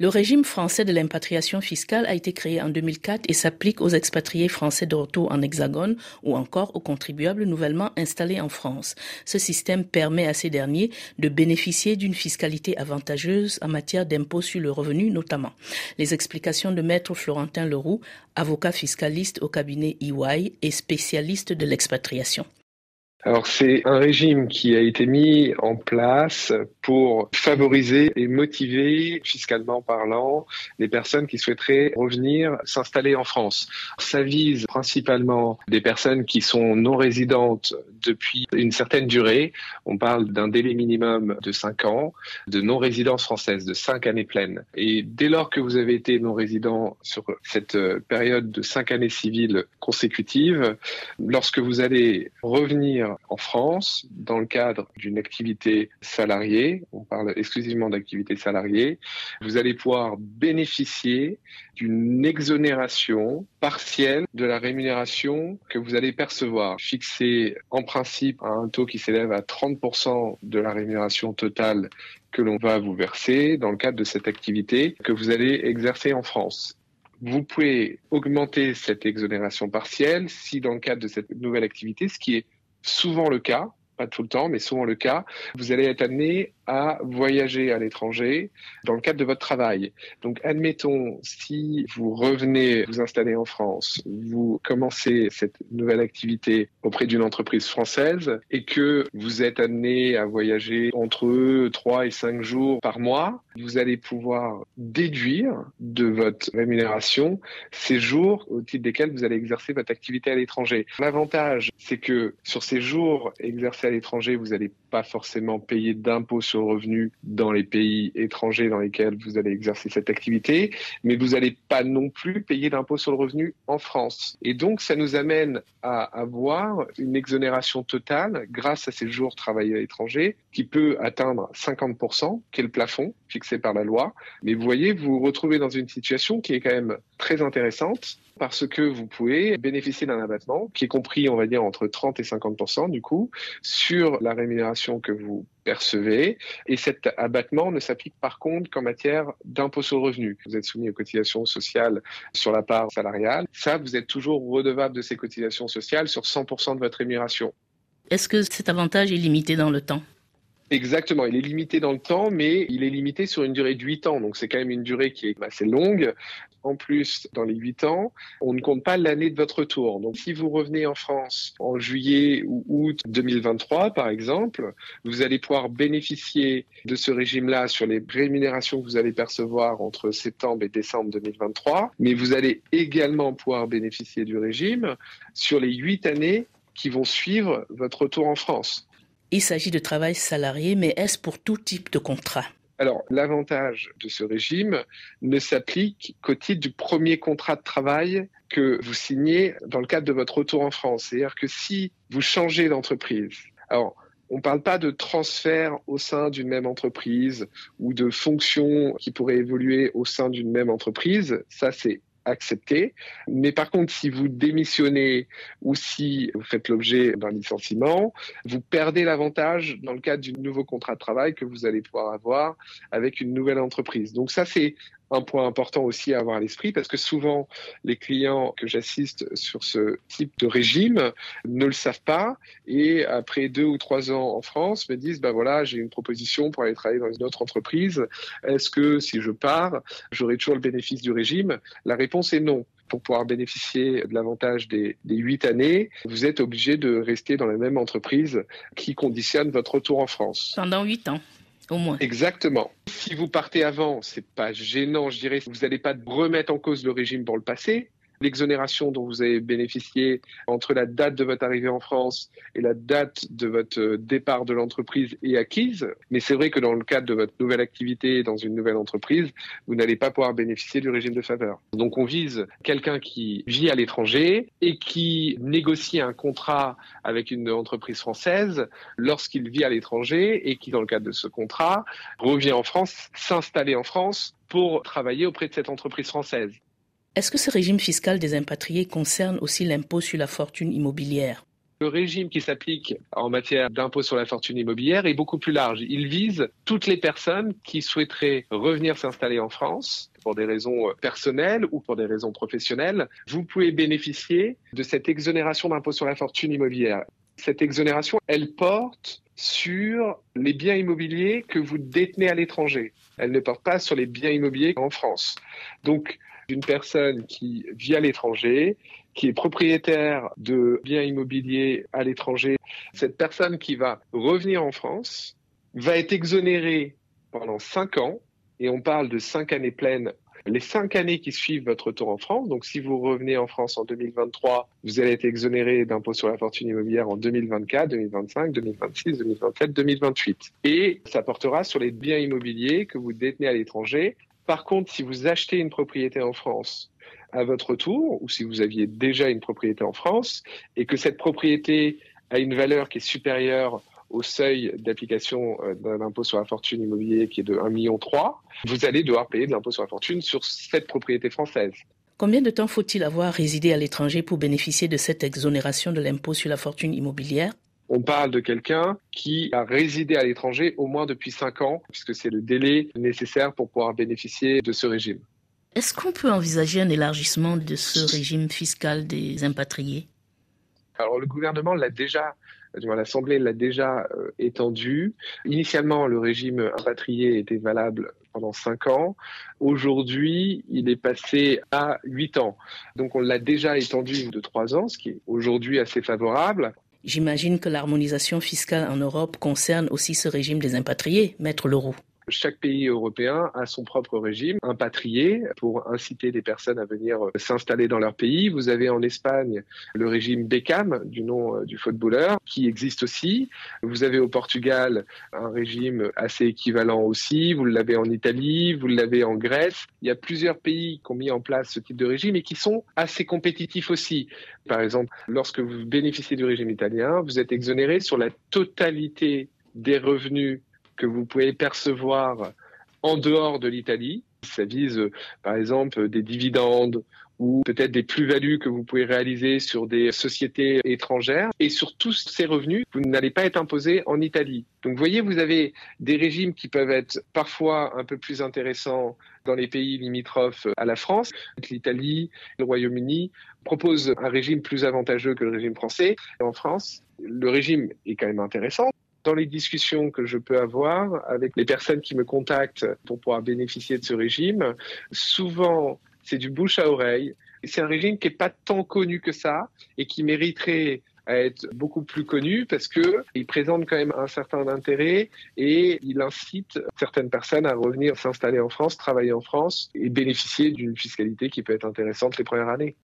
Le régime français de l'impatriation fiscale a été créé en 2004 et s'applique aux expatriés français de retour en hexagone ou encore aux contribuables nouvellement installés en France. Ce système permet à ces derniers de bénéficier d'une fiscalité avantageuse en matière d'impôts sur le revenu notamment. Les explications de maître Florentin Leroux, avocat fiscaliste au cabinet EY et spécialiste de l'expatriation. Alors c'est un régime qui a été mis en place pour favoriser et motiver, fiscalement parlant, les personnes qui souhaiteraient revenir s'installer en France. Ça vise principalement des personnes qui sont non résidentes depuis une certaine durée. On parle d'un délai minimum de 5 ans, de non-résidence française, de 5 années pleines. Et dès lors que vous avez été non-résident sur cette période de 5 années civiles consécutives, lorsque vous allez revenir en France dans le cadre d'une activité salariée, on parle exclusivement d'activité salariée, vous allez pouvoir bénéficier d'une exonération partielle de la rémunération que vous allez percevoir, fixée en principe à un taux qui s'élève à 30% de la rémunération totale que l'on va vous verser dans le cadre de cette activité que vous allez exercer en France. Vous pouvez augmenter cette exonération partielle si dans le cadre de cette nouvelle activité, ce qui est souvent le cas, pas tout le temps, mais souvent le cas, vous allez être amené à voyager à l'étranger dans le cadre de votre travail. Donc, admettons, si vous revenez vous installer en France, vous commencez cette nouvelle activité auprès d'une entreprise française et que vous êtes amené à voyager entre 3 et 5 jours par mois, vous allez pouvoir déduire de votre rémunération ces jours au titre desquels vous allez exercer votre activité à l'étranger. L'avantage, c'est que sur ces jours exercés à l'étranger, vous n'allez pas forcément payer d'impôts sur le revenu dans les pays étrangers dans lesquels vous allez exercer cette activité, mais vous n'allez pas non plus payer d'impôts sur le revenu en France. Et donc, ça nous amène à avoir une exonération totale grâce à ces jours travaillés à l'étranger qui peut atteindre 50%, qui est le plafond fixé par la loi. Mais vous voyez, vous vous retrouvez dans une situation qui est quand même très intéressante parce que vous pouvez bénéficier d'un abattement qui est compris, on va dire, entre 30 et 50 du coup, sur la rémunération que vous percevez. Et cet abattement ne s'applique par contre qu'en matière d'impôt sur le revenu. Vous êtes soumis aux cotisations sociales sur la part salariale. Ça, vous êtes toujours redevable de ces cotisations sociales sur 100% de votre rémunération. Est-ce que cet avantage est limité dans le temps? Exactement, il est limité dans le temps, mais il est limité sur une durée de 8 ans. Donc c'est quand même une durée qui est assez longue. En plus, dans les 8 ans, on ne compte pas l'année de votre retour. Donc si vous revenez en France en juillet ou août 2023, par exemple, vous allez pouvoir bénéficier de ce régime-là sur les rémunérations que vous allez percevoir entre septembre et décembre 2023, mais vous allez également pouvoir bénéficier du régime sur les 8 années qui vont suivre votre retour en France. Il s'agit de travail salarié, mais est-ce pour tout type de contrat? Alors, l'avantage de ce régime ne s'applique qu'au titre du premier contrat de travail que vous signez dans le cadre de votre retour en France. C'est-à-dire que si vous changez d'entreprise, alors on ne parle pas de transfert au sein d'une même entreprise ou de fonctions qui pourraient évoluer au sein d'une même entreprise. Ça, c'est accepté. Mais par contre, si vous démissionnez ou si vous faites l'objet d'un licenciement, vous perdez l'avantage dans le cadre du nouveau contrat de travail que vous allez pouvoir avoir avec une nouvelle entreprise. Donc ça, c'est un point important aussi à avoir à l'esprit parce que souvent les clients que j'assiste sur ce type de régime ne le savent pas et après deux ou trois ans en France me disent bah voilà j'ai une proposition pour aller travailler dans une autre entreprise. Est-ce que si je pars j'aurai toujours le bénéfice du régime? La réponse est non. Pour pouvoir bénéficier de l'avantage des, huit années, vous êtes obligé de rester dans la même entreprise qui conditionne votre retour en France. Pendant huit ans au moins. Exactement. Si vous partez avant, c'est pas gênant, je dirais. Vous n'allez pas remettre en cause le régime pour le passé l'exonération dont vous avez bénéficié entre la date de votre arrivée en France et la date de votre départ de l'entreprise est acquise. Mais c'est vrai que dans le cadre de votre nouvelle activité dans une nouvelle entreprise, vous n'allez pas pouvoir bénéficier du régime de faveur. Donc on vise quelqu'un qui vit à l'étranger et qui négocie un contrat avec une entreprise française lorsqu'il vit à l'étranger et qui, dans le cadre de ce contrat, revient en France, s'installer en France pour travailler auprès de cette entreprise française. Est-ce que ce régime fiscal des impatriés concerne aussi l'impôt sur la fortune immobilière? Le régime qui s'applique en matière d'impôt sur la fortune immobilière est beaucoup plus large. Il vise toutes les personnes qui souhaiteraient revenir s'installer en France pour des raisons personnelles ou pour des raisons professionnelles. Vous pouvez bénéficier de cette exonération d'impôt sur la fortune immobilière. Cette exonération, elle porte sur les biens immobiliers que vous détenez à l'étranger. Elle ne porte pas sur les biens immobiliers en France. Donc, une personne qui vit à l'étranger, qui est propriétaire de biens immobiliers à l'étranger, cette personne qui va revenir en France va être exonérée pendant cinq ans, et on parle de cinq années pleines les cinq années qui suivent votre retour en France. Donc, si vous revenez en France en 2023, vous allez être exonéré d'impôt sur la fortune immobilière en 2024, 2025, 2026, 2027, 2028. Et ça portera sur les biens immobiliers que vous détenez à l'étranger. Par contre, si vous achetez une propriété en France à votre retour, ou si vous aviez déjà une propriété en France, et que cette propriété a une valeur qui est supérieure au seuil d'application euh, d'un impôt sur la fortune immobilier qui est de 1,3 million, vous allez devoir payer de l'impôt sur la fortune sur cette propriété française. Combien de temps faut-il avoir résidé à l'étranger pour bénéficier de cette exonération de l'impôt sur la fortune immobilière? On parle de quelqu'un qui a résidé à l'étranger au moins depuis 5 ans, puisque c'est le délai nécessaire pour pouvoir bénéficier de ce régime. Est-ce qu'on peut envisager un élargissement de ce régime fiscal des impatriés? Alors le gouvernement l'a déjà l'Assemblée l'a déjà euh, étendu. Initialement, le régime impatrié était valable pendant cinq ans. Aujourd'hui, il est passé à huit ans. Donc, on l'a déjà étendu de trois ans, ce qui est aujourd'hui assez favorable. J'imagine que l'harmonisation fiscale en Europe concerne aussi ce régime des impatriés, Maître Leroux. Chaque pays européen a son propre régime impatrié pour inciter des personnes à venir euh, s'installer dans leur pays. Vous avez en Espagne le régime BECAM, du nom euh, du footballeur, qui existe aussi. Vous avez au Portugal un régime assez équivalent aussi. Vous l'avez en Italie, vous l'avez en Grèce. Il y a plusieurs pays qui ont mis en place ce type de régime et qui sont assez compétitifs aussi. Par exemple, lorsque vous bénéficiez du régime italien, vous êtes exonéré sur la totalité des revenus que vous pouvez percevoir en dehors de l'Italie. Ça vise par exemple des dividendes ou peut-être des plus-values que vous pouvez réaliser sur des sociétés étrangères. Et sur tous ces revenus, vous n'allez pas être imposé en Italie. Donc vous voyez, vous avez des régimes qui peuvent être parfois un peu plus intéressants dans les pays limitrophes à la France. L'Italie, le Royaume-Uni proposent un régime plus avantageux que le régime français. En France, le régime est quand même intéressant dans les discussions que je peux avoir avec les personnes qui me contactent pour pouvoir bénéficier de ce régime, souvent c'est du bouche à oreille. C'est un régime qui n'est pas tant connu que ça et qui mériterait à être beaucoup plus connu parce que il présente quand même un certain intérêt et il incite certaines personnes à revenir s'installer en France, travailler en France et bénéficier d'une fiscalité qui peut être intéressante les premières années.